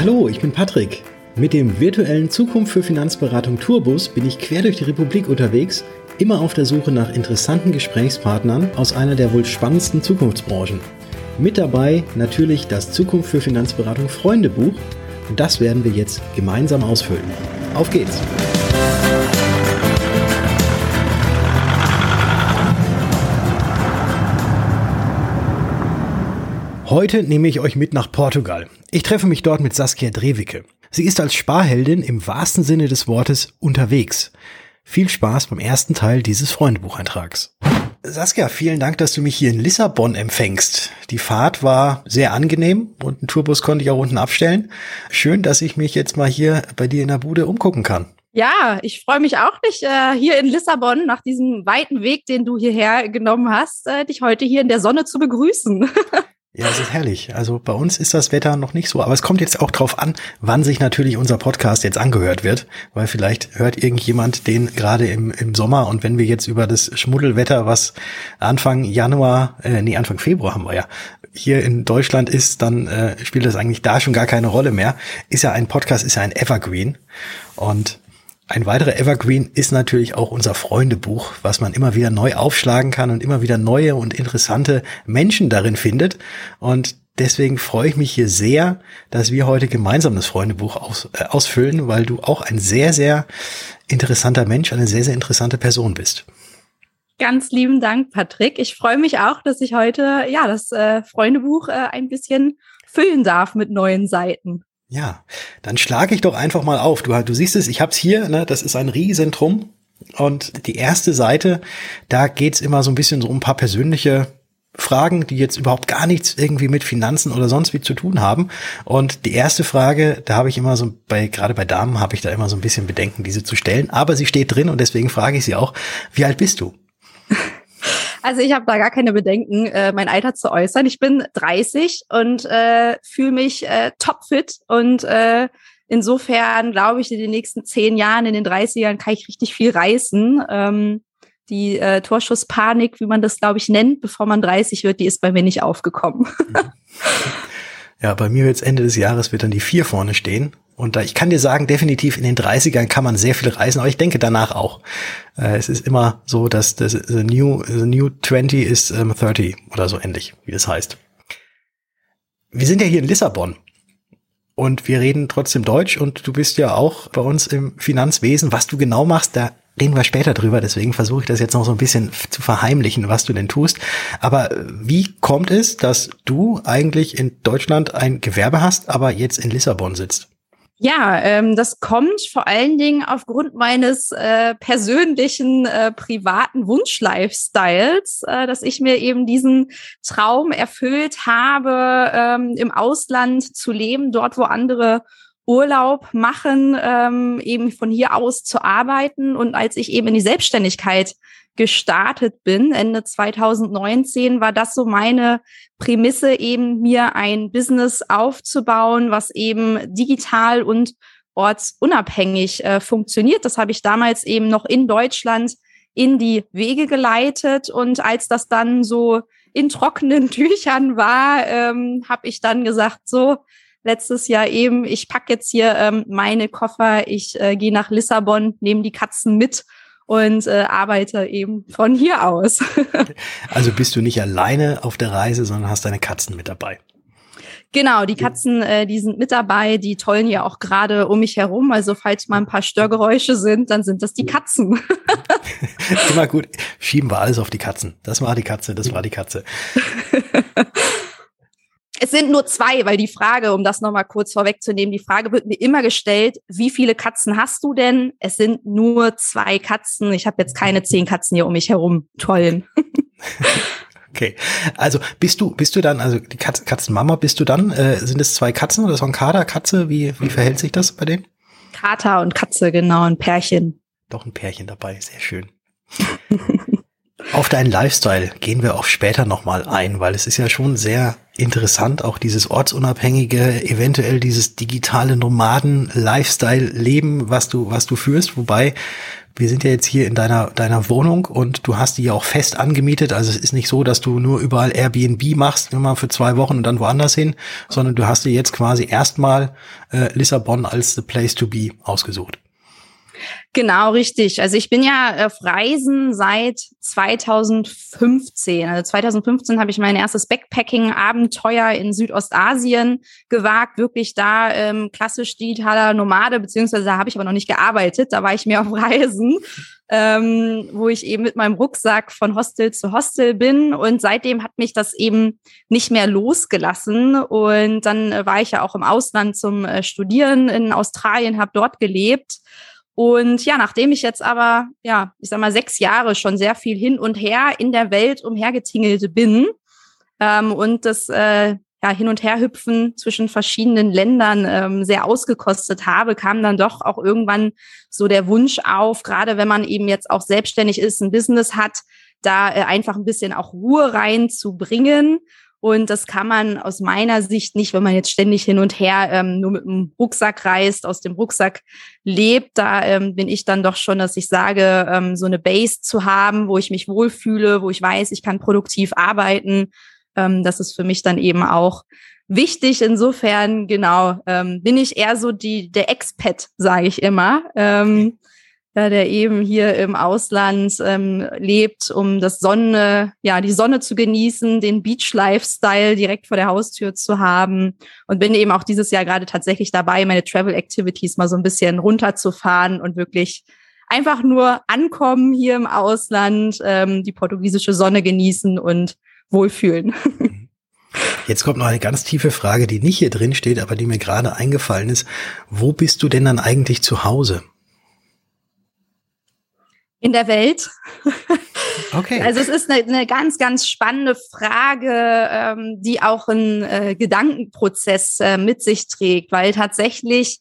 Hallo, ich bin Patrick. Mit dem virtuellen Zukunft für Finanzberatung Tourbus bin ich quer durch die Republik unterwegs, immer auf der Suche nach interessanten Gesprächspartnern aus einer der wohl spannendsten Zukunftsbranchen. Mit dabei natürlich das Zukunft für Finanzberatung Freundebuch und das werden wir jetzt gemeinsam ausfüllen. Auf geht's! Heute nehme ich euch mit nach Portugal. Ich treffe mich dort mit Saskia Drewicke. Sie ist als Sparheldin im wahrsten Sinne des Wortes unterwegs. Viel Spaß beim ersten Teil dieses Freundebucheintrags. Saskia, vielen Dank, dass du mich hier in Lissabon empfängst. Die Fahrt war sehr angenehm und einen Tourbus konnte ich auch unten abstellen. Schön, dass ich mich jetzt mal hier bei dir in der Bude umgucken kann. Ja, ich freue mich auch, dich äh, hier in Lissabon nach diesem weiten Weg, den du hierher genommen hast, äh, dich heute hier in der Sonne zu begrüßen. Ja, es ist herrlich. Also bei uns ist das Wetter noch nicht so, aber es kommt jetzt auch drauf an, wann sich natürlich unser Podcast jetzt angehört wird, weil vielleicht hört irgendjemand den gerade im, im Sommer und wenn wir jetzt über das Schmuddelwetter, was Anfang Januar, äh, nee, Anfang Februar haben wir ja, hier in Deutschland ist, dann äh, spielt das eigentlich da schon gar keine Rolle mehr. Ist ja ein Podcast, ist ja ein Evergreen und ein weiterer Evergreen ist natürlich auch unser Freundebuch, was man immer wieder neu aufschlagen kann und immer wieder neue und interessante Menschen darin findet. Und deswegen freue ich mich hier sehr, dass wir heute gemeinsam das Freundebuch aus, äh, ausfüllen, weil du auch ein sehr, sehr interessanter Mensch, eine sehr, sehr interessante Person bist. Ganz lieben Dank, Patrick. Ich freue mich auch, dass ich heute ja das äh, Freundebuch äh, ein bisschen füllen darf mit neuen Seiten. Ja, dann schlage ich doch einfach mal auf. Du, du siehst es, ich habe es hier, ne, das ist ein Riesentrum. Und die erste Seite, da geht's immer so ein bisschen so um ein paar persönliche Fragen, die jetzt überhaupt gar nichts irgendwie mit Finanzen oder sonst wie zu tun haben. Und die erste Frage, da habe ich immer so bei, gerade bei Damen habe ich da immer so ein bisschen Bedenken, diese zu stellen. Aber sie steht drin und deswegen frage ich sie auch, wie alt bist du? Also ich habe da gar keine Bedenken, äh, mein Alter zu äußern. Ich bin 30 und äh, fühle mich äh, topfit und äh, insofern glaube ich, in den nächsten zehn Jahren, in den 30ern kann ich richtig viel reißen. Ähm, die äh, Torschusspanik, wie man das, glaube ich, nennt, bevor man 30 wird, die ist bei mir nicht aufgekommen. ja, bei mir jetzt Ende des Jahres wird dann die vier vorne stehen. Und da, ich kann dir sagen, definitiv in den 30ern kann man sehr viel reisen, aber ich denke danach auch. Äh, es ist immer so, dass das the new, the new 20 ist ähm, 30 oder so ähnlich, wie das heißt. Wir sind ja hier in Lissabon und wir reden trotzdem Deutsch und du bist ja auch bei uns im Finanzwesen. Was du genau machst, da reden wir später drüber, deswegen versuche ich das jetzt noch so ein bisschen zu verheimlichen, was du denn tust. Aber wie kommt es, dass du eigentlich in Deutschland ein Gewerbe hast, aber jetzt in Lissabon sitzt? Ja, ähm, das kommt vor allen Dingen aufgrund meines äh, persönlichen, äh, privaten Wunsch-Lifestyles, äh, dass ich mir eben diesen Traum erfüllt habe, ähm, im Ausland zu leben, dort, wo andere Urlaub machen, ähm, eben von hier aus zu arbeiten. Und als ich eben in die Selbstständigkeit gestartet bin, Ende 2019, war das so meine Prämisse, eben mir ein Business aufzubauen, was eben digital und ortsunabhängig äh, funktioniert. Das habe ich damals eben noch in Deutschland in die Wege geleitet. Und als das dann so in trockenen Tüchern war, ähm, habe ich dann gesagt, so, letztes Jahr eben, ich pack jetzt hier ähm, meine Koffer, ich äh, gehe nach Lissabon, nehme die Katzen mit und äh, arbeite eben von hier aus. also bist du nicht alleine auf der Reise, sondern hast deine Katzen mit dabei. Genau, die Katzen, äh, die sind mit dabei, die tollen ja auch gerade um mich herum. Also falls mal ein paar Störgeräusche sind, dann sind das die Katzen. Immer gut. Schieben wir alles auf die Katzen. Das war die Katze, das war die Katze. Es sind nur zwei, weil die Frage, um das nochmal kurz vorwegzunehmen, die Frage wird mir immer gestellt, wie viele Katzen hast du denn? Es sind nur zwei Katzen. Ich habe jetzt keine zehn Katzen hier um mich herum tollen. Okay, also bist du bist du dann also die Katz, Katzenmama bist du dann äh, sind es zwei Katzen oder so ein Kater Katze wie wie verhält sich das bei denen? Kater und Katze genau ein Pärchen. Doch ein Pärchen dabei, sehr schön. Auf deinen Lifestyle gehen wir auch später nochmal ein, weil es ist ja schon sehr interessant, auch dieses ortsunabhängige, eventuell dieses digitale Nomaden-Lifestyle-Leben, was du, was du führst, wobei wir sind ja jetzt hier in deiner, deiner Wohnung und du hast die ja auch fest angemietet. Also es ist nicht so, dass du nur überall Airbnb machst, immer für zwei Wochen und dann woanders hin, sondern du hast dir jetzt quasi erstmal äh, Lissabon als the place to be ausgesucht. Genau, richtig. Also ich bin ja auf Reisen seit 2015. Also 2015 habe ich mein erstes Backpacking-Abenteuer in Südostasien gewagt. Wirklich da ähm, klassisch digitaler Nomade, beziehungsweise da habe ich aber noch nicht gearbeitet. Da war ich mehr auf Reisen, ähm, wo ich eben mit meinem Rucksack von Hostel zu Hostel bin. Und seitdem hat mich das eben nicht mehr losgelassen. Und dann äh, war ich ja auch im Ausland zum äh, Studieren in Australien, habe dort gelebt und ja, nachdem ich jetzt aber, ja, ich sag mal, sechs Jahre schon sehr viel hin und her in der Welt umhergetingelt bin ähm, und das äh, ja, Hin- und Herhüpfen zwischen verschiedenen Ländern ähm, sehr ausgekostet habe, kam dann doch auch irgendwann so der Wunsch auf, gerade wenn man eben jetzt auch selbstständig ist, ein Business hat, da äh, einfach ein bisschen auch Ruhe reinzubringen und das kann man aus meiner Sicht nicht, wenn man jetzt ständig hin und her ähm, nur mit dem Rucksack reist, aus dem Rucksack lebt. Da ähm, bin ich dann doch schon, dass ich sage, ähm, so eine Base zu haben, wo ich mich wohlfühle, wo ich weiß, ich kann produktiv arbeiten. Ähm, das ist für mich dann eben auch wichtig. Insofern, genau, ähm, bin ich eher so die der Expat, sage ich immer. Ähm, ja, der eben hier im Ausland ähm, lebt, um das Sonne, ja, die Sonne zu genießen, den Beach-Lifestyle direkt vor der Haustür zu haben und bin eben auch dieses Jahr gerade tatsächlich dabei, meine Travel Activities mal so ein bisschen runterzufahren und wirklich einfach nur ankommen hier im Ausland, ähm, die portugiesische Sonne genießen und wohlfühlen. Jetzt kommt noch eine ganz tiefe Frage, die nicht hier drin steht, aber die mir gerade eingefallen ist. Wo bist du denn dann eigentlich zu Hause? In der Welt? Okay. Also es ist eine, eine ganz, ganz spannende Frage, ähm, die auch einen äh, Gedankenprozess äh, mit sich trägt, weil tatsächlich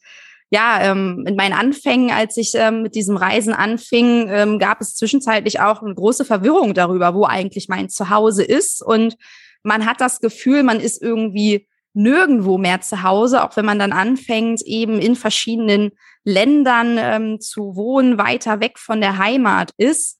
ja, ähm, in meinen Anfängen, als ich ähm, mit diesem Reisen anfing, ähm, gab es zwischenzeitlich auch eine große Verwirrung darüber, wo eigentlich mein Zuhause ist. Und man hat das Gefühl, man ist irgendwie nirgendwo mehr zu Hause, auch wenn man dann anfängt, eben in verschiedenen Ländern ähm, zu wohnen, weiter weg von der Heimat ist.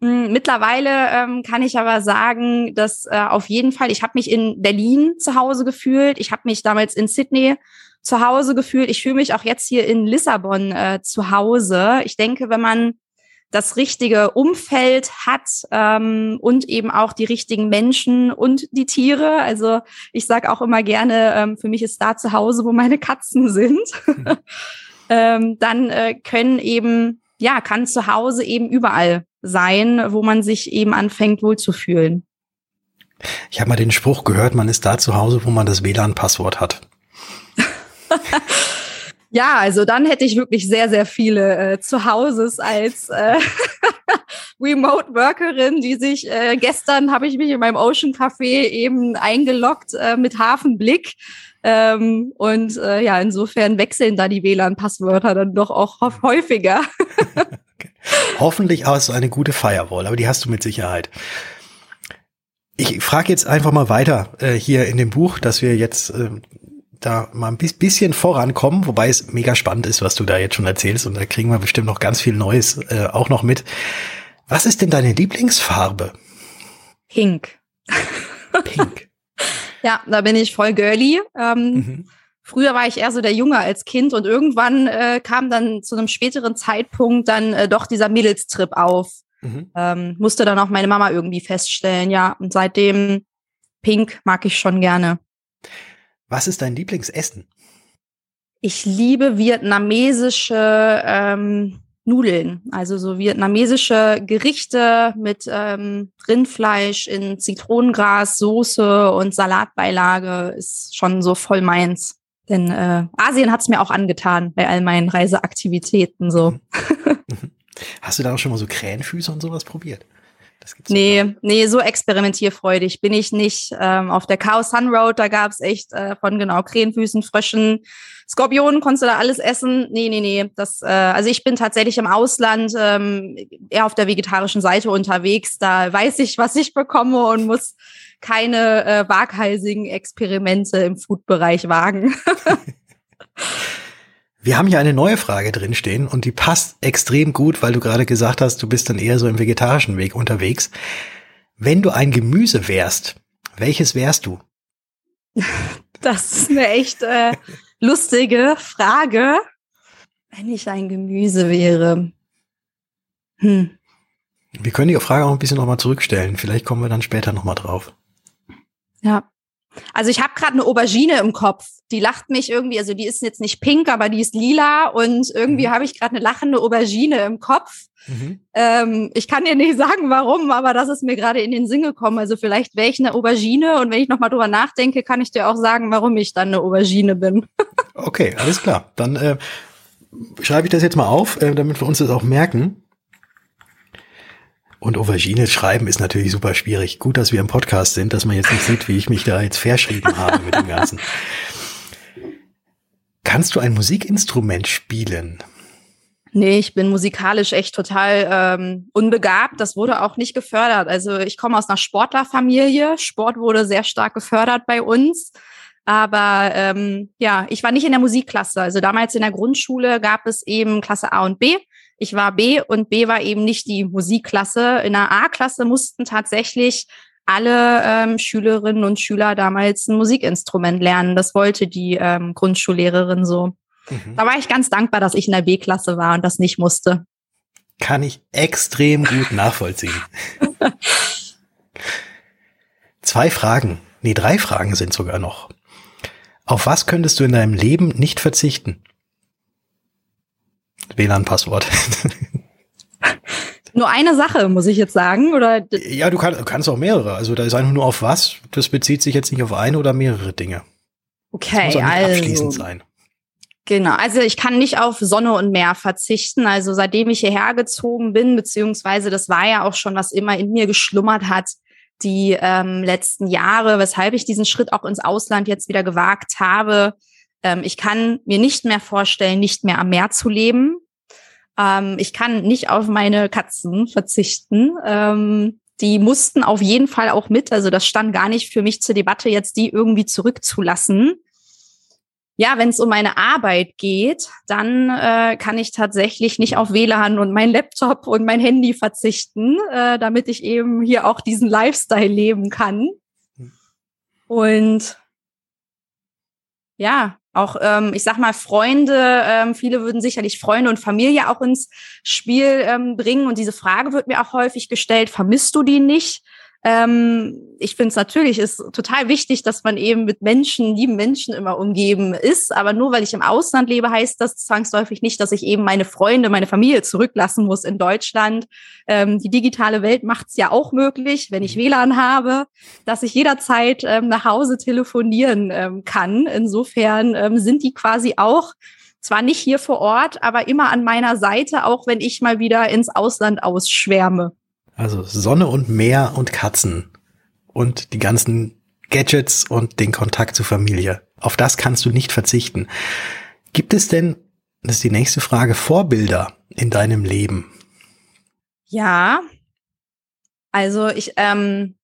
Hm, mittlerweile ähm, kann ich aber sagen, dass äh, auf jeden Fall, ich habe mich in Berlin zu Hause gefühlt, ich habe mich damals in Sydney zu Hause gefühlt, ich fühle mich auch jetzt hier in Lissabon äh, zu Hause. Ich denke, wenn man das richtige Umfeld hat ähm, und eben auch die richtigen Menschen und die Tiere. Also ich sage auch immer gerne, ähm, für mich ist da zu Hause, wo meine Katzen sind. Mhm. ähm, dann äh, können eben, ja, kann zu Hause eben überall sein, wo man sich eben anfängt wohlzufühlen. Ich habe mal den Spruch gehört, man ist da zu Hause, wo man das WLAN-Passwort hat. Ja, also dann hätte ich wirklich sehr, sehr viele äh, Zuhauses als äh, Remote Workerin, die sich äh, gestern habe ich mich in meinem Ocean Café eben eingeloggt äh, mit Hafenblick. Ähm, und äh, ja, insofern wechseln da die WLAN-Passwörter dann doch auch häufiger. Hoffentlich hast du eine gute Firewall, aber die hast du mit Sicherheit. Ich frage jetzt einfach mal weiter äh, hier in dem Buch, dass wir jetzt äh, da mal ein bisschen vorankommen, wobei es mega spannend ist, was du da jetzt schon erzählst und da kriegen wir bestimmt noch ganz viel Neues äh, auch noch mit. Was ist denn deine Lieblingsfarbe? Pink. Pink. ja, da bin ich voll girly. Ähm, mhm. Früher war ich eher so der Junge als Kind und irgendwann äh, kam dann zu einem späteren Zeitpunkt dann äh, doch dieser Mädelstrip auf. Mhm. Ähm, musste dann auch meine Mama irgendwie feststellen, ja. Und seitdem Pink mag ich schon gerne. Was ist dein Lieblingsessen? Ich liebe vietnamesische ähm, Nudeln, also so vietnamesische Gerichte mit ähm, Rindfleisch in Zitronengras, Soße und Salatbeilage ist schon so voll meins. Denn äh, Asien hat's mir auch angetan bei all meinen Reiseaktivitäten so. Mhm. Mhm. Hast du da auch schon mal so Krähenfüße und sowas probiert? Nee, sogar. nee, so experimentierfreudig bin ich nicht. Ähm, auf der Chaos Sun Road, da gab's echt äh, von genau Krähenfüßen, Fröschen, Skorpionen, konntest du da alles essen. Nee, nee, nee. Das, äh, also ich bin tatsächlich im Ausland ähm, eher auf der vegetarischen Seite unterwegs. Da weiß ich, was ich bekomme und muss keine äh, waghalsigen Experimente im Food-Bereich wagen. Wir haben hier eine neue Frage drinstehen und die passt extrem gut, weil du gerade gesagt hast, du bist dann eher so im vegetarischen Weg unterwegs. Wenn du ein Gemüse wärst, welches wärst du? Das ist eine echt äh, lustige Frage. Wenn ich ein Gemüse wäre. Hm. Wir können die Frage auch ein bisschen nochmal zurückstellen. Vielleicht kommen wir dann später nochmal drauf. Ja. Also ich habe gerade eine Aubergine im Kopf. Die lacht mich irgendwie, also die ist jetzt nicht pink, aber die ist lila und irgendwie mhm. habe ich gerade eine lachende Aubergine im Kopf. Mhm. Ähm, ich kann dir nicht sagen, warum, aber das ist mir gerade in den Sinn gekommen. Also vielleicht wäre ich eine Aubergine und wenn ich nochmal drüber nachdenke, kann ich dir auch sagen, warum ich dann eine Aubergine bin. okay, alles klar. Dann äh, schreibe ich das jetzt mal auf, äh, damit wir uns das auch merken. Und Aubergine schreiben ist natürlich super schwierig. Gut, dass wir im Podcast sind, dass man jetzt nicht sieht, wie ich mich da jetzt verschrieben habe mit dem Ganzen. Kannst du ein Musikinstrument spielen? Nee, ich bin musikalisch echt total ähm, unbegabt. Das wurde auch nicht gefördert. Also ich komme aus einer Sportlerfamilie. Sport wurde sehr stark gefördert bei uns. Aber ähm, ja, ich war nicht in der Musikklasse. Also damals in der Grundschule gab es eben Klasse A und B. Ich war B und B war eben nicht die Musikklasse. In der A-Klasse mussten tatsächlich alle ähm, Schülerinnen und Schüler damals ein Musikinstrument lernen. Das wollte die ähm, Grundschullehrerin so. Mhm. Da war ich ganz dankbar, dass ich in der B-Klasse war und das nicht musste. Kann ich extrem gut nachvollziehen. Zwei Fragen, nee, drei Fragen sind sogar noch. Auf was könntest du in deinem Leben nicht verzichten? WLAN-Passwort. Nur eine Sache, muss ich jetzt sagen, oder? Ja, du, kann, du kannst auch mehrere. Also da ist einfach nur auf was. Das bezieht sich jetzt nicht auf eine oder mehrere Dinge. Okay, das muss auch also. abschließend sein. Genau, also ich kann nicht auf Sonne und Meer verzichten. Also seitdem ich hierher gezogen bin, beziehungsweise das war ja auch schon, was immer in mir geschlummert hat, die ähm, letzten Jahre, weshalb ich diesen Schritt auch ins Ausland jetzt wieder gewagt habe, ähm, ich kann mir nicht mehr vorstellen, nicht mehr am Meer zu leben. Ähm, ich kann nicht auf meine Katzen verzichten. Ähm, die mussten auf jeden Fall auch mit. Also das stand gar nicht für mich zur Debatte, jetzt die irgendwie zurückzulassen. Ja, wenn es um meine Arbeit geht, dann äh, kann ich tatsächlich nicht auf WLAN und mein Laptop und mein Handy verzichten, äh, damit ich eben hier auch diesen Lifestyle leben kann. Hm. Und ja, auch, ähm, ich sag mal, Freunde, ähm, viele würden sicherlich Freunde und Familie auch ins Spiel ähm, bringen. Und diese Frage wird mir auch häufig gestellt, vermisst du die nicht? Ähm, ich finde es natürlich ist total wichtig, dass man eben mit Menschen, lieben Menschen immer umgeben ist. Aber nur weil ich im Ausland lebe, heißt das zwangsläufig nicht, dass ich eben meine Freunde, meine Familie zurücklassen muss in Deutschland. Ähm, die digitale Welt macht es ja auch möglich, wenn ich WLAN habe, dass ich jederzeit ähm, nach Hause telefonieren ähm, kann. Insofern ähm, sind die quasi auch zwar nicht hier vor Ort, aber immer an meiner Seite, auch wenn ich mal wieder ins Ausland ausschwärme. Also Sonne und Meer und Katzen und die ganzen Gadgets und den Kontakt zur Familie. Auf das kannst du nicht verzichten. Gibt es denn, das ist die nächste Frage, Vorbilder in deinem Leben? Ja, also ich ähm,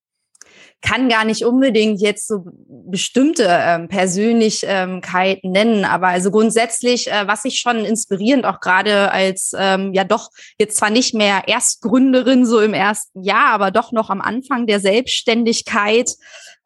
kann gar nicht unbedingt jetzt so bestimmte ähm, Persönlichkeiten nennen, aber also grundsätzlich, äh, was ich schon inspirierend auch gerade als ähm, ja doch jetzt zwar nicht mehr Erstgründerin so im ersten Jahr, aber doch noch am Anfang der Selbstständigkeit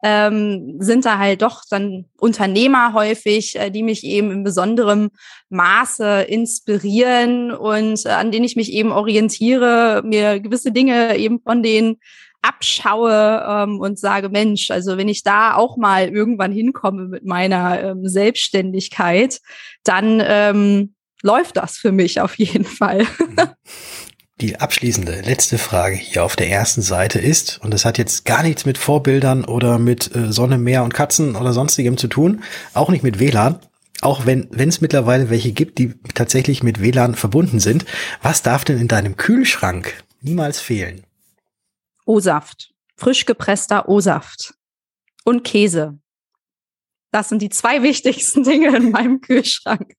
ähm, sind da halt doch dann Unternehmer häufig, äh, die mich eben in besonderem Maße inspirieren und äh, an denen ich mich eben orientiere, mir gewisse Dinge eben von denen abschaue ähm, und sage, Mensch, also wenn ich da auch mal irgendwann hinkomme mit meiner ähm, Selbstständigkeit, dann ähm, läuft das für mich auf jeden Fall. Die abschließende letzte Frage hier auf der ersten Seite ist, und das hat jetzt gar nichts mit Vorbildern oder mit äh, Sonne, Meer und Katzen oder sonstigem zu tun, auch nicht mit WLAN, auch wenn es mittlerweile welche gibt, die tatsächlich mit WLAN verbunden sind. Was darf denn in deinem Kühlschrank niemals fehlen? O-Saft, frisch gepresster O-Saft und Käse. Das sind die zwei wichtigsten Dinge in meinem Kühlschrank.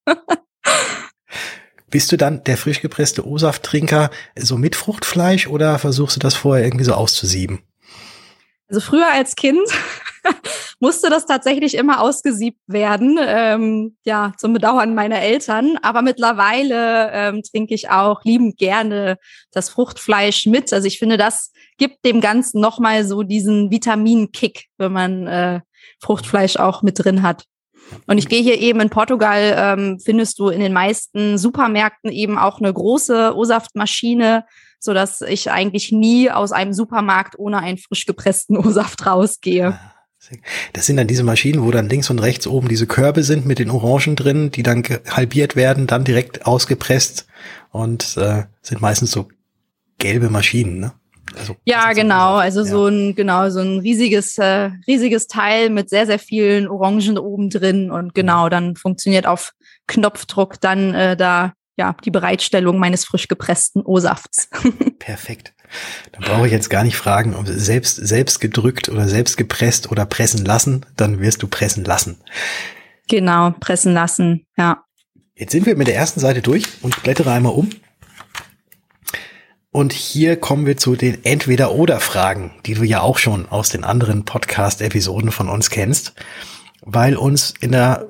Bist du dann der frisch gepresste O-Saft-Trinker so mit Fruchtfleisch oder versuchst du das vorher irgendwie so auszusieben? Also früher als Kind musste das tatsächlich immer ausgesiebt werden, ähm, ja, zum Bedauern meiner Eltern. Aber mittlerweile ähm, trinke ich auch liebend gerne das Fruchtfleisch mit. Also ich finde, das gibt dem Ganzen nochmal so diesen Vitaminkick, wenn man äh, Fruchtfleisch auch mit drin hat. Und ich gehe hier eben in Portugal, ähm, findest du in den meisten Supermärkten eben auch eine große O-Saftmaschine, so dass ich eigentlich nie aus einem Supermarkt ohne einen frisch gepressten O-Saft rausgehe. Ah, das sind dann diese Maschinen, wo dann links und rechts oben diese Körbe sind mit den Orangen drin, die dann halbiert werden, dann direkt ausgepresst und äh, sind meistens so gelbe Maschinen, ne? Also, ja, genau. Also ja. so ein genau so ein riesiges äh, riesiges Teil mit sehr sehr vielen Orangen oben drin und genau dann funktioniert auf Knopfdruck dann äh, da ja die Bereitstellung meines frisch gepressten O-Safts. Perfekt. Dann brauche ich jetzt gar nicht fragen, ob selbst selbst gedrückt oder selbst gepresst oder pressen lassen, dann wirst du pressen lassen. Genau, pressen lassen. Ja. Jetzt sind wir mit der ersten Seite durch und ich blättere einmal um. Und hier kommen wir zu den Entweder-Oder-Fragen, die du ja auch schon aus den anderen Podcast-Episoden von uns kennst, weil uns in der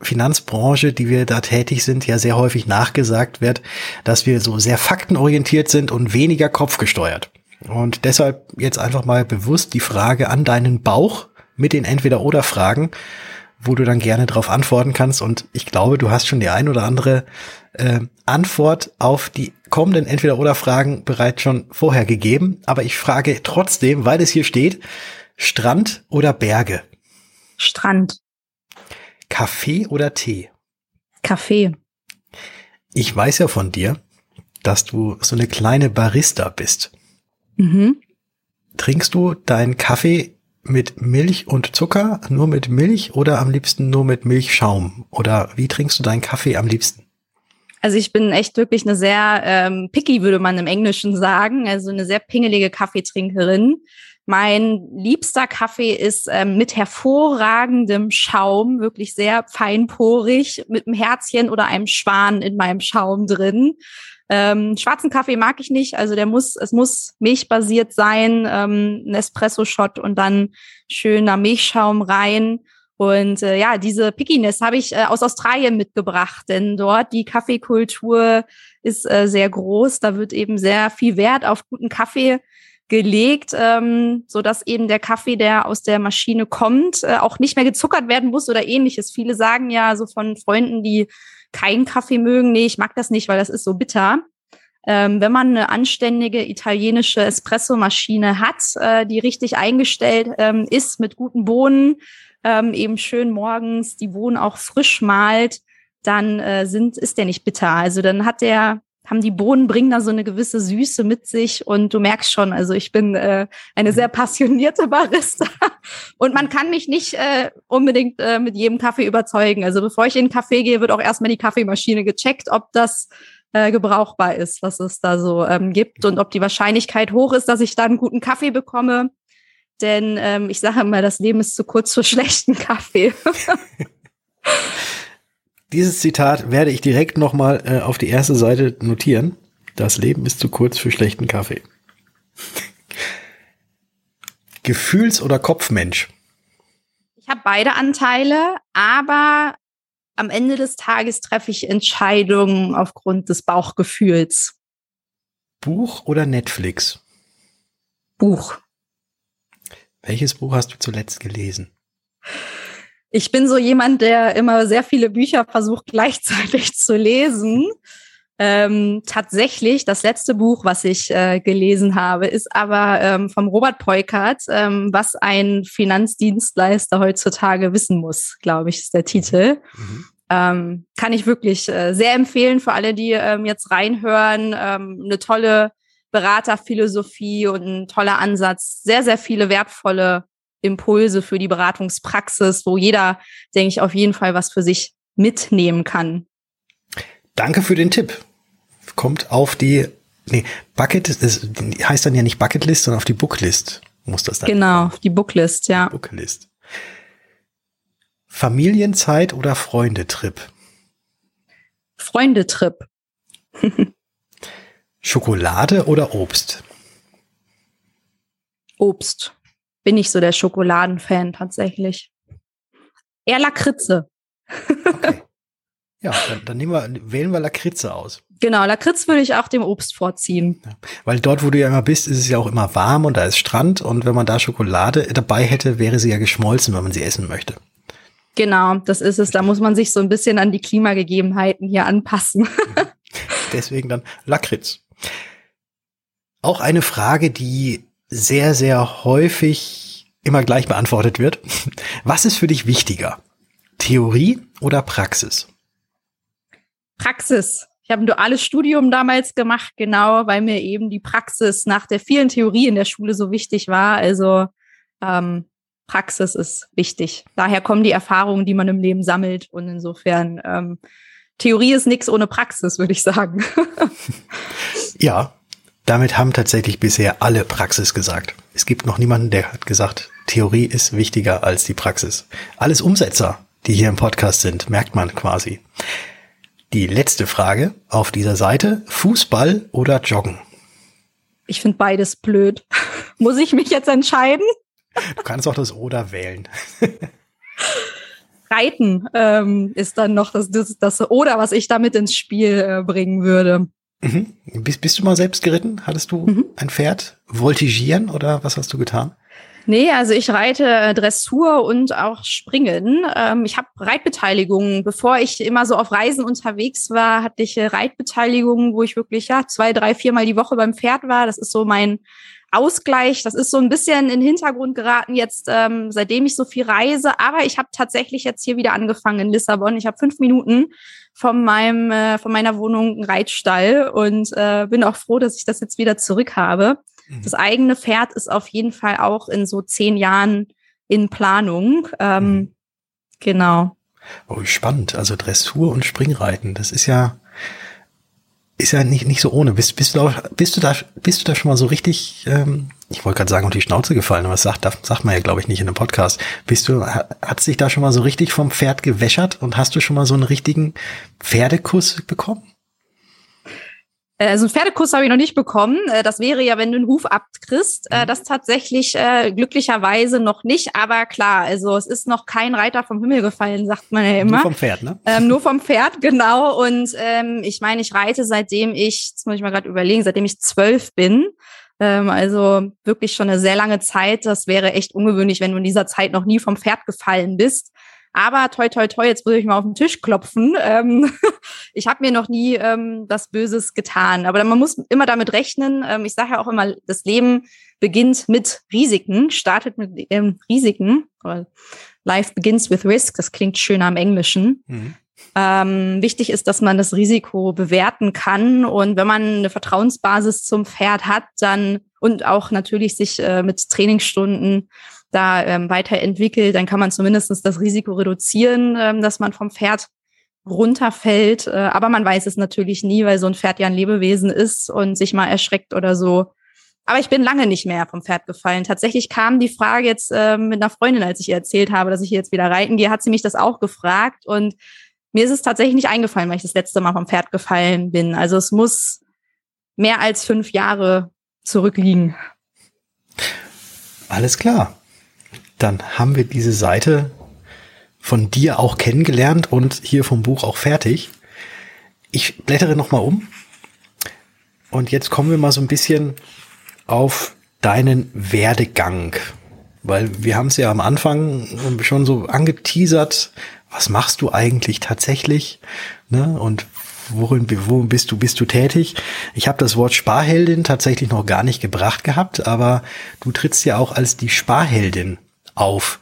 Finanzbranche, die wir da tätig sind, ja sehr häufig nachgesagt wird, dass wir so sehr faktenorientiert sind und weniger kopfgesteuert. Und deshalb jetzt einfach mal bewusst die Frage an deinen Bauch mit den Entweder-Oder-Fragen, wo du dann gerne darauf antworten kannst. Und ich glaube, du hast schon die ein oder andere äh, Antwort auf die kommenden Entweder-Oder-Fragen bereits schon vorher gegeben. Aber ich frage trotzdem, weil es hier steht, Strand oder Berge? Strand. Kaffee oder Tee? Kaffee. Ich weiß ja von dir, dass du so eine kleine Barista bist. Mhm. Trinkst du deinen Kaffee mit Milch und Zucker, nur mit Milch oder am liebsten nur mit Milchschaum? Oder wie trinkst du deinen Kaffee am liebsten? Also ich bin echt wirklich eine sehr ähm, picky, würde man im Englischen sagen, also eine sehr pingelige Kaffeetrinkerin. Mein liebster Kaffee ist ähm, mit hervorragendem Schaum, wirklich sehr feinporig, mit einem Herzchen oder einem Schwan in meinem Schaum drin. Ähm, schwarzen Kaffee mag ich nicht, also der muss, es muss milchbasiert sein, ähm, ein Espresso-Shot und dann schöner Milchschaum rein. Und äh, ja, diese Pickiness habe ich äh, aus Australien mitgebracht, denn dort die Kaffeekultur ist äh, sehr groß. Da wird eben sehr viel Wert auf guten Kaffee gelegt, ähm, so dass eben der Kaffee, der aus der Maschine kommt, äh, auch nicht mehr gezuckert werden muss oder ähnliches. Viele sagen ja so von Freunden, die keinen Kaffee mögen, nee, ich mag das nicht, weil das ist so bitter. Ähm, wenn man eine anständige italienische Espresso-Maschine hat, äh, die richtig eingestellt ähm, ist mit guten Bohnen, ähm, eben schön morgens die Bohnen auch frisch malt, dann äh, sind, ist der nicht bitter. Also dann hat der haben die Bohnen, bringen da so eine gewisse Süße mit sich und du merkst schon, also ich bin äh, eine sehr passionierte Barista und man kann mich nicht äh, unbedingt äh, mit jedem Kaffee überzeugen. Also bevor ich in den Kaffee gehe, wird auch erstmal die Kaffeemaschine gecheckt, ob das äh, gebrauchbar ist, was es da so ähm, gibt und ob die Wahrscheinlichkeit hoch ist, dass ich da einen guten Kaffee bekomme. Denn ähm, ich sage immer, das Leben ist zu kurz für schlechten Kaffee. Dieses Zitat werde ich direkt nochmal äh, auf die erste Seite notieren. Das Leben ist zu kurz für schlechten Kaffee. Gefühls- oder Kopfmensch? Ich habe beide Anteile, aber am Ende des Tages treffe ich Entscheidungen aufgrund des Bauchgefühls. Buch oder Netflix? Buch. Welches Buch hast du zuletzt gelesen? Ich bin so jemand, der immer sehr viele Bücher versucht gleichzeitig zu lesen. Ähm, tatsächlich, das letzte Buch, was ich äh, gelesen habe, ist aber ähm, vom Robert Peukert, ähm, was ein Finanzdienstleister heutzutage wissen muss, glaube ich, ist der Titel. Mhm. Ähm, kann ich wirklich äh, sehr empfehlen für alle, die ähm, jetzt reinhören. Ähm, eine tolle Beraterphilosophie und ein toller Ansatz. Sehr, sehr viele wertvolle Impulse für die Beratungspraxis, wo jeder, denke ich, auf jeden Fall was für sich mitnehmen kann. Danke für den Tipp. Kommt auf die, nee, Bucket, das heißt dann ja nicht Bucketlist, sondern auf die Booklist muss das dann. Genau, auf die Booklist, ja. Booklist. Familienzeit oder Freundetrip? Freundetrip. Schokolade oder Obst? Obst bin ich so der Schokoladenfan tatsächlich. Eher Lakritze. Okay. Ja, dann, dann nehmen wir, wählen wir Lakritze aus. Genau, Lakritz würde ich auch dem Obst vorziehen. Ja, weil dort, wo du ja immer bist, ist es ja auch immer warm und da ist Strand und wenn man da Schokolade dabei hätte, wäre sie ja geschmolzen, wenn man sie essen möchte. Genau, das ist es. Da muss man sich so ein bisschen an die Klimagegebenheiten hier anpassen. Deswegen dann Lakritz. Auch eine Frage, die sehr, sehr häufig immer gleich beantwortet wird. Was ist für dich wichtiger? Theorie oder Praxis? Praxis. Ich habe ein duales Studium damals gemacht, genau, weil mir eben die Praxis nach der vielen Theorie in der Schule so wichtig war. Also ähm, Praxis ist wichtig. Daher kommen die Erfahrungen, die man im Leben sammelt. Und insofern, ähm, Theorie ist nichts ohne Praxis, würde ich sagen. ja, damit haben tatsächlich bisher alle Praxis gesagt. Es gibt noch niemanden, der hat gesagt, Theorie ist wichtiger als die Praxis. Alles Umsetzer, die hier im Podcast sind, merkt man quasi. Die letzte Frage auf dieser Seite, Fußball oder Joggen? Ich finde beides blöd. Muss ich mich jetzt entscheiden? Du kannst auch das oder wählen. Reiten ähm, ist dann noch das, das, das oder, was ich damit ins Spiel äh, bringen würde. Mhm. Bist, bist du mal selbst geritten? Hattest du mhm. ein Pferd? Voltigieren oder was hast du getan? Nee, also ich reite äh, Dressur und auch Springen. Ähm, ich habe Reitbeteiligungen. Bevor ich immer so auf Reisen unterwegs war, hatte ich äh, Reitbeteiligungen, wo ich wirklich ja zwei, drei, viermal die Woche beim Pferd war. Das ist so mein Ausgleich. Das ist so ein bisschen in den Hintergrund geraten jetzt, ähm, seitdem ich so viel reise. Aber ich habe tatsächlich jetzt hier wieder angefangen in Lissabon. Ich habe fünf Minuten von meinem äh, von meiner Wohnung einen Reitstall und äh, bin auch froh, dass ich das jetzt wieder zurück habe. Mhm. Das eigene Pferd ist auf jeden Fall auch in so zehn Jahren in Planung. Ähm, mhm. Genau. Oh, spannend. Also Dressur und Springreiten, das ist ja, ist ja nicht, nicht so ohne. Bist, bist, du da, bist, du da, bist du da schon mal so richtig, ähm, ich wollte gerade sagen, um die Schnauze gefallen, aber das sagt, das sagt man ja, glaube ich, nicht in einem Podcast. Bist du, hat sich da schon mal so richtig vom Pferd gewäschert und hast du schon mal so einen richtigen Pferdekuss bekommen? Also einen Pferdekuss habe ich noch nicht bekommen. Äh, das wäre ja, wenn du einen Huf abkriegst. Äh, mhm. Das tatsächlich äh, glücklicherweise noch nicht. Aber klar, also es ist noch kein Reiter vom Himmel gefallen, sagt man ja immer. Nur vom Pferd, ne? Ähm, nur vom Pferd, genau. Und ähm, ich meine, ich reite seitdem ich, jetzt muss ich mal gerade überlegen, seitdem ich zwölf bin. Ähm, also wirklich schon eine sehr lange Zeit. Das wäre echt ungewöhnlich, wenn du in dieser Zeit noch nie vom Pferd gefallen bist. Aber toi, toi, toi, jetzt würde ich mal auf den Tisch klopfen. Ähm, ich habe mir noch nie ähm, was Böses getan. Aber man muss immer damit rechnen. Ähm, ich sage ja auch immer, das Leben beginnt mit Risiken, startet mit ähm, Risiken. Life begins with risk. Das klingt schöner am Englischen. Mhm. Ähm, wichtig ist, dass man das Risiko bewerten kann. Und wenn man eine Vertrauensbasis zum Pferd hat, dann und auch natürlich sich äh, mit Trainingsstunden da ähm, weiterentwickelt, dann kann man zumindest das Risiko reduzieren, ähm, dass man vom Pferd runterfällt. Äh, aber man weiß es natürlich nie, weil so ein Pferd ja ein Lebewesen ist und sich mal erschreckt oder so. Aber ich bin lange nicht mehr vom Pferd gefallen. Tatsächlich kam die Frage jetzt äh, mit einer Freundin, als ich ihr erzählt habe, dass ich jetzt wieder reiten gehe, hat sie mich das auch gefragt. Und mir ist es tatsächlich nicht eingefallen, weil ich das letzte Mal vom Pferd gefallen bin. Also es muss mehr als fünf Jahre zurückliegen. Alles klar dann haben wir diese Seite von dir auch kennengelernt und hier vom Buch auch fertig. Ich blättere noch mal um und jetzt kommen wir mal so ein bisschen auf deinen Werdegang, weil wir haben es ja am Anfang schon so angeteasert. Was machst du eigentlich tatsächlich? Ne? Und worin, wo bist du, bist du tätig? Ich habe das Wort Sparheldin tatsächlich noch gar nicht gebracht gehabt, aber du trittst ja auch als die Sparheldin auf.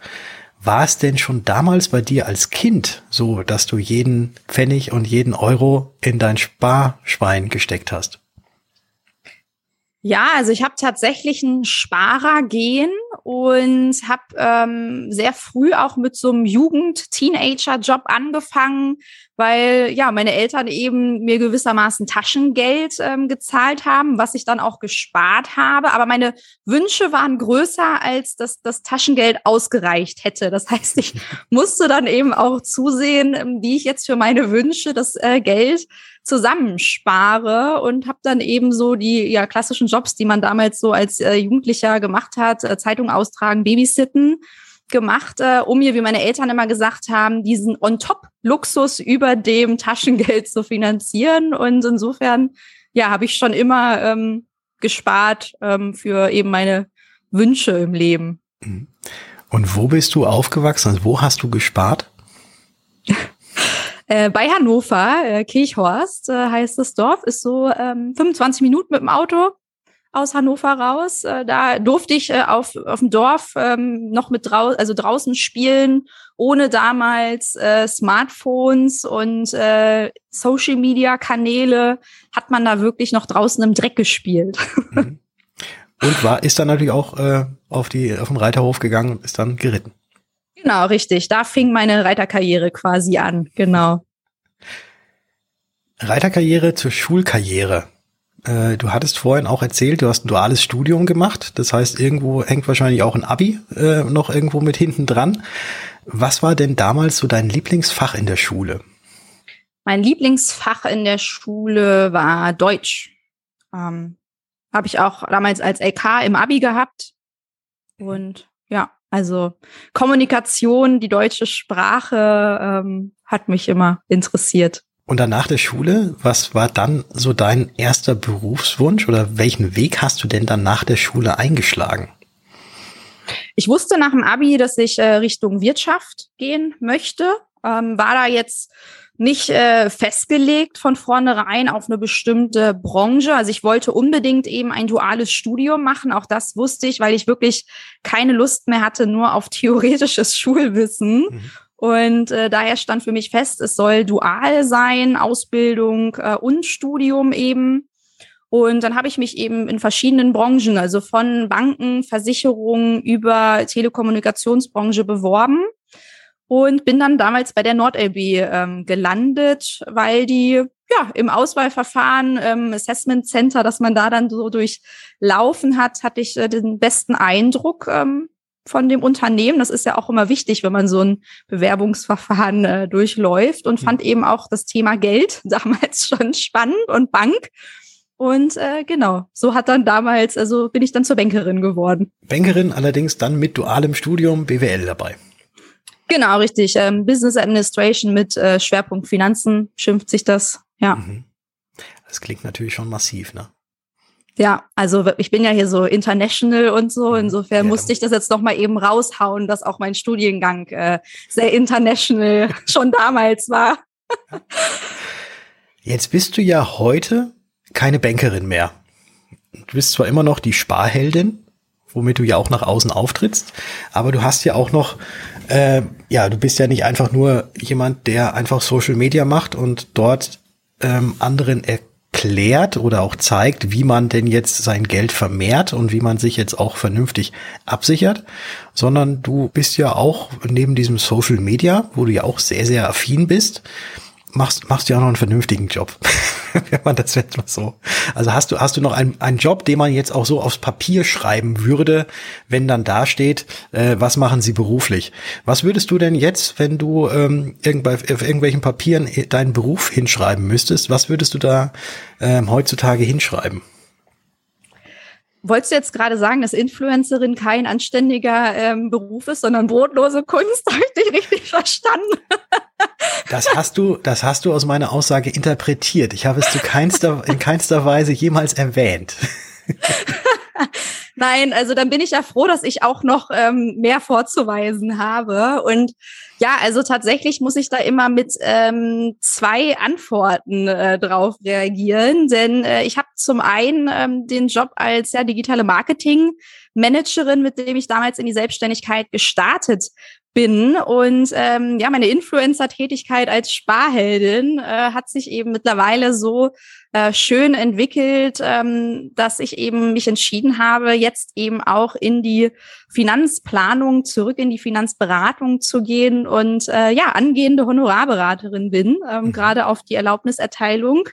War es denn schon damals bei dir als Kind so, dass du jeden Pfennig und jeden Euro in dein Sparschwein gesteckt hast? Ja, also ich habe tatsächlich ein Sparer-Gen und habe ähm, sehr früh auch mit so einem Jugend-Teenager-Job angefangen, weil ja meine Eltern eben mir gewissermaßen Taschengeld ähm, gezahlt haben, was ich dann auch gespart habe. Aber meine Wünsche waren größer, als dass das Taschengeld ausgereicht hätte. Das heißt, ich musste dann eben auch zusehen, ähm, wie ich jetzt für meine Wünsche das äh, Geld zusammenspare und habe dann eben so die ja klassischen Jobs, die man damals so als äh, Jugendlicher gemacht hat, äh, Zeitung austragen, Babysitten gemacht, äh, um mir, wie meine Eltern immer gesagt haben, diesen On-Top-Luxus über dem Taschengeld zu finanzieren. Und insofern, ja, habe ich schon immer ähm, gespart ähm, für eben meine Wünsche im Leben. Mhm. Und wo bist du aufgewachsen? Also wo hast du gespart? äh, bei Hannover, äh, Kirchhorst äh, heißt das Dorf, ist so ähm, 25 Minuten mit dem Auto aus Hannover raus. Äh, da durfte ich äh, auf, auf dem Dorf ähm, noch mit drau also draußen spielen, ohne damals äh, Smartphones und Social Media Kanäle hat man da wirklich noch draußen im Dreck gespielt. Mhm. Und war, ist dann natürlich auch äh, auf, die, auf den Reiterhof gegangen und ist dann geritten. Genau, richtig. Da fing meine Reiterkarriere quasi an. Genau. Reiterkarriere zur Schulkarriere. Äh, du hattest vorhin auch erzählt, du hast ein duales Studium gemacht. Das heißt, irgendwo hängt wahrscheinlich auch ein Abi äh, noch irgendwo mit hinten dran. Was war denn damals so dein Lieblingsfach in der Schule? Mein Lieblingsfach in der Schule war Deutsch. Ähm, Habe ich auch damals als LK im Abi gehabt. Und ja, also Kommunikation, die deutsche Sprache ähm, hat mich immer interessiert. Und dann nach der Schule, was war dann so dein erster Berufswunsch oder welchen Weg hast du denn dann nach der Schule eingeschlagen? Ich wusste nach dem Abi, dass ich äh, Richtung Wirtschaft gehen möchte. Ähm, war da jetzt nicht äh, festgelegt von vornherein auf eine bestimmte Branche. Also ich wollte unbedingt eben ein duales Studium machen. Auch das wusste ich, weil ich wirklich keine Lust mehr hatte, nur auf theoretisches Schulwissen. Mhm. Und äh, daher stand für mich fest, es soll dual sein, Ausbildung äh, und Studium eben. Und dann habe ich mich eben in verschiedenen Branchen, also von Banken, Versicherungen über Telekommunikationsbranche beworben und bin dann damals bei der NordLB ähm, gelandet, weil die ja im Auswahlverfahren ähm, Assessment Center, dass man da dann so durchlaufen hat, hatte ich äh, den besten Eindruck ähm, von dem Unternehmen. Das ist ja auch immer wichtig, wenn man so ein Bewerbungsverfahren äh, durchläuft und mhm. fand eben auch das Thema Geld damals schon spannend und Bank. Und äh, genau, so hat dann damals, also bin ich dann zur Bankerin geworden. Bankerin allerdings dann mit dualem Studium BWL dabei. Genau, richtig. Ähm, Business Administration mit äh, Schwerpunkt Finanzen schimpft sich das. Ja. Mhm. Das klingt natürlich schon massiv, ne? Ja, also ich bin ja hier so international und so. Mhm. Insofern ja, musste ich das jetzt noch mal eben raushauen, dass auch mein Studiengang äh, sehr international schon damals war. Jetzt bist du ja heute keine Bankerin mehr. Du bist zwar immer noch die Sparheldin, womit du ja auch nach außen auftrittst, aber du hast ja auch noch, äh, ja, du bist ja nicht einfach nur jemand, der einfach Social Media macht und dort ähm, anderen erklärt, erklärt oder auch zeigt, wie man denn jetzt sein Geld vermehrt und wie man sich jetzt auch vernünftig absichert, sondern du bist ja auch neben diesem Social Media, wo du ja auch sehr, sehr affin bist, machst, machst du ja noch einen vernünftigen Job. Wenn man das jetzt mal so. Also hast du, hast du noch einen, einen Job, den man jetzt auch so aufs Papier schreiben würde, wenn dann da steht, äh, was machen sie beruflich? Was würdest du denn jetzt, wenn du ähm, irgend, auf irgendwelchen Papieren deinen Beruf hinschreiben müsstest, was würdest du da ähm, heutzutage hinschreiben? Wolltest du jetzt gerade sagen, dass Influencerin kein anständiger ähm, Beruf ist, sondern brotlose Kunst? Habe ich dich richtig verstanden? das hast du, das hast du aus meiner Aussage interpretiert. Ich habe es zu keinster, in keinster Weise jemals erwähnt. Nein, also dann bin ich ja froh, dass ich auch noch ähm, mehr vorzuweisen habe. Und ja, also tatsächlich muss ich da immer mit ähm, zwei Antworten äh, drauf reagieren, denn äh, ich habe zum einen ähm, den Job als ja digitale Marketing Managerin, mit dem ich damals in die Selbstständigkeit gestartet bin. Und ähm, ja, meine Influencer-Tätigkeit als Sparheldin äh, hat sich eben mittlerweile so äh, schön entwickelt, ähm, dass ich eben mich entschieden habe, jetzt eben auch in die Finanzplanung, zurück in die Finanzberatung zu gehen und äh, ja, angehende Honorarberaterin bin, ähm, mhm. gerade auf die Erlaubniserteilung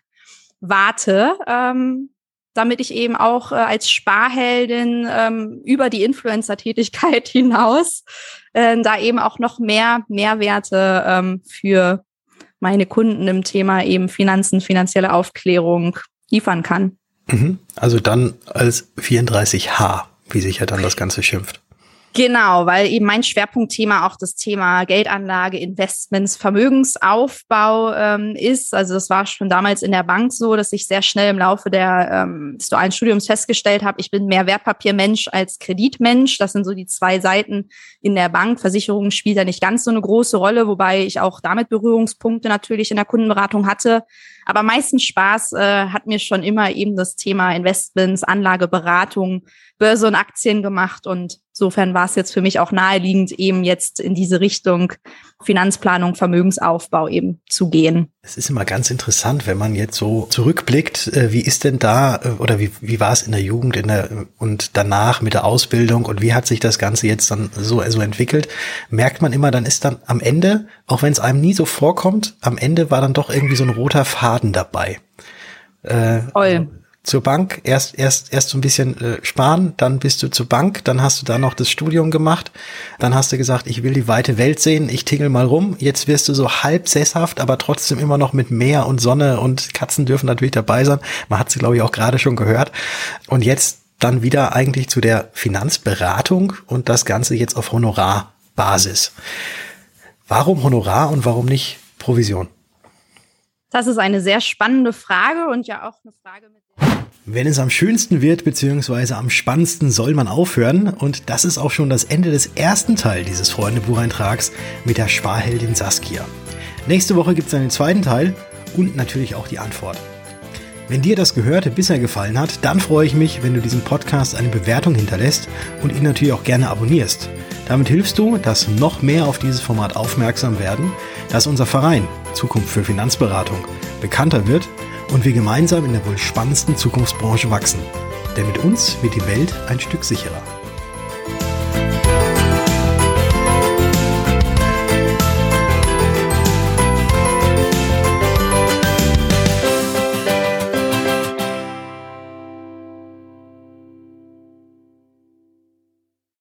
warte. Ähm, damit ich eben auch äh, als Sparheldin ähm, über die Influencer-Tätigkeit hinaus äh, da eben auch noch mehr Mehrwerte ähm, für meine Kunden im Thema eben Finanzen, finanzielle Aufklärung liefern kann. Mhm. Also dann als 34H, wie sich ja dann das Ganze schimpft. Genau, weil eben mein Schwerpunktthema auch das Thema Geldanlage, Investments, Vermögensaufbau ähm, ist. Also das war schon damals in der Bank so, dass ich sehr schnell im Laufe der, ähm, des dualen Studiums festgestellt habe, ich bin mehr Wertpapiermensch als Kreditmensch. Das sind so die zwei Seiten in der Bank. Versicherung spielt da nicht ganz so eine große Rolle, wobei ich auch damit Berührungspunkte natürlich in der Kundenberatung hatte. Aber meistens Spaß äh, hat mir schon immer eben das Thema Investments, Anlageberatung, Börse und Aktien gemacht und insofern war es jetzt für mich auch naheliegend, eben jetzt in diese Richtung Finanzplanung, Vermögensaufbau eben zu gehen. Es ist immer ganz interessant, wenn man jetzt so zurückblickt, äh, wie ist denn da äh, oder wie, wie war es in der Jugend in der, und danach mit der Ausbildung und wie hat sich das Ganze jetzt dann so, so entwickelt, merkt man immer, dann ist dann am Ende, auch wenn es einem nie so vorkommt, am Ende war dann doch irgendwie so ein roter Faden dabei. Äh, Voll zur Bank, erst erst erst so ein bisschen äh, sparen, dann bist du zur Bank, dann hast du da noch das Studium gemacht, dann hast du gesagt, ich will die weite Welt sehen, ich tingel mal rum. Jetzt wirst du so halb sesshaft, aber trotzdem immer noch mit Meer und Sonne und Katzen dürfen natürlich dabei sein. Man hat sie glaube ich auch gerade schon gehört. Und jetzt dann wieder eigentlich zu der Finanzberatung und das Ganze jetzt auf Honorarbasis. Warum Honorar und warum nicht Provision? Das ist eine sehr spannende Frage und ja auch eine Frage mit wenn es am schönsten wird, beziehungsweise am spannendsten, soll man aufhören. Und das ist auch schon das Ende des ersten Teil dieses Freundebucheintrags mit der Sparheldin Saskia. Nächste Woche gibt es einen zweiten Teil und natürlich auch die Antwort. Wenn dir das Gehörte bisher gefallen hat, dann freue ich mich, wenn du diesem Podcast eine Bewertung hinterlässt und ihn natürlich auch gerne abonnierst. Damit hilfst du, dass noch mehr auf dieses Format aufmerksam werden, dass unser Verein Zukunft für Finanzberatung bekannter wird und wir gemeinsam in der wohl spannendsten Zukunftsbranche wachsen. Denn mit uns wird die Welt ein Stück sicherer.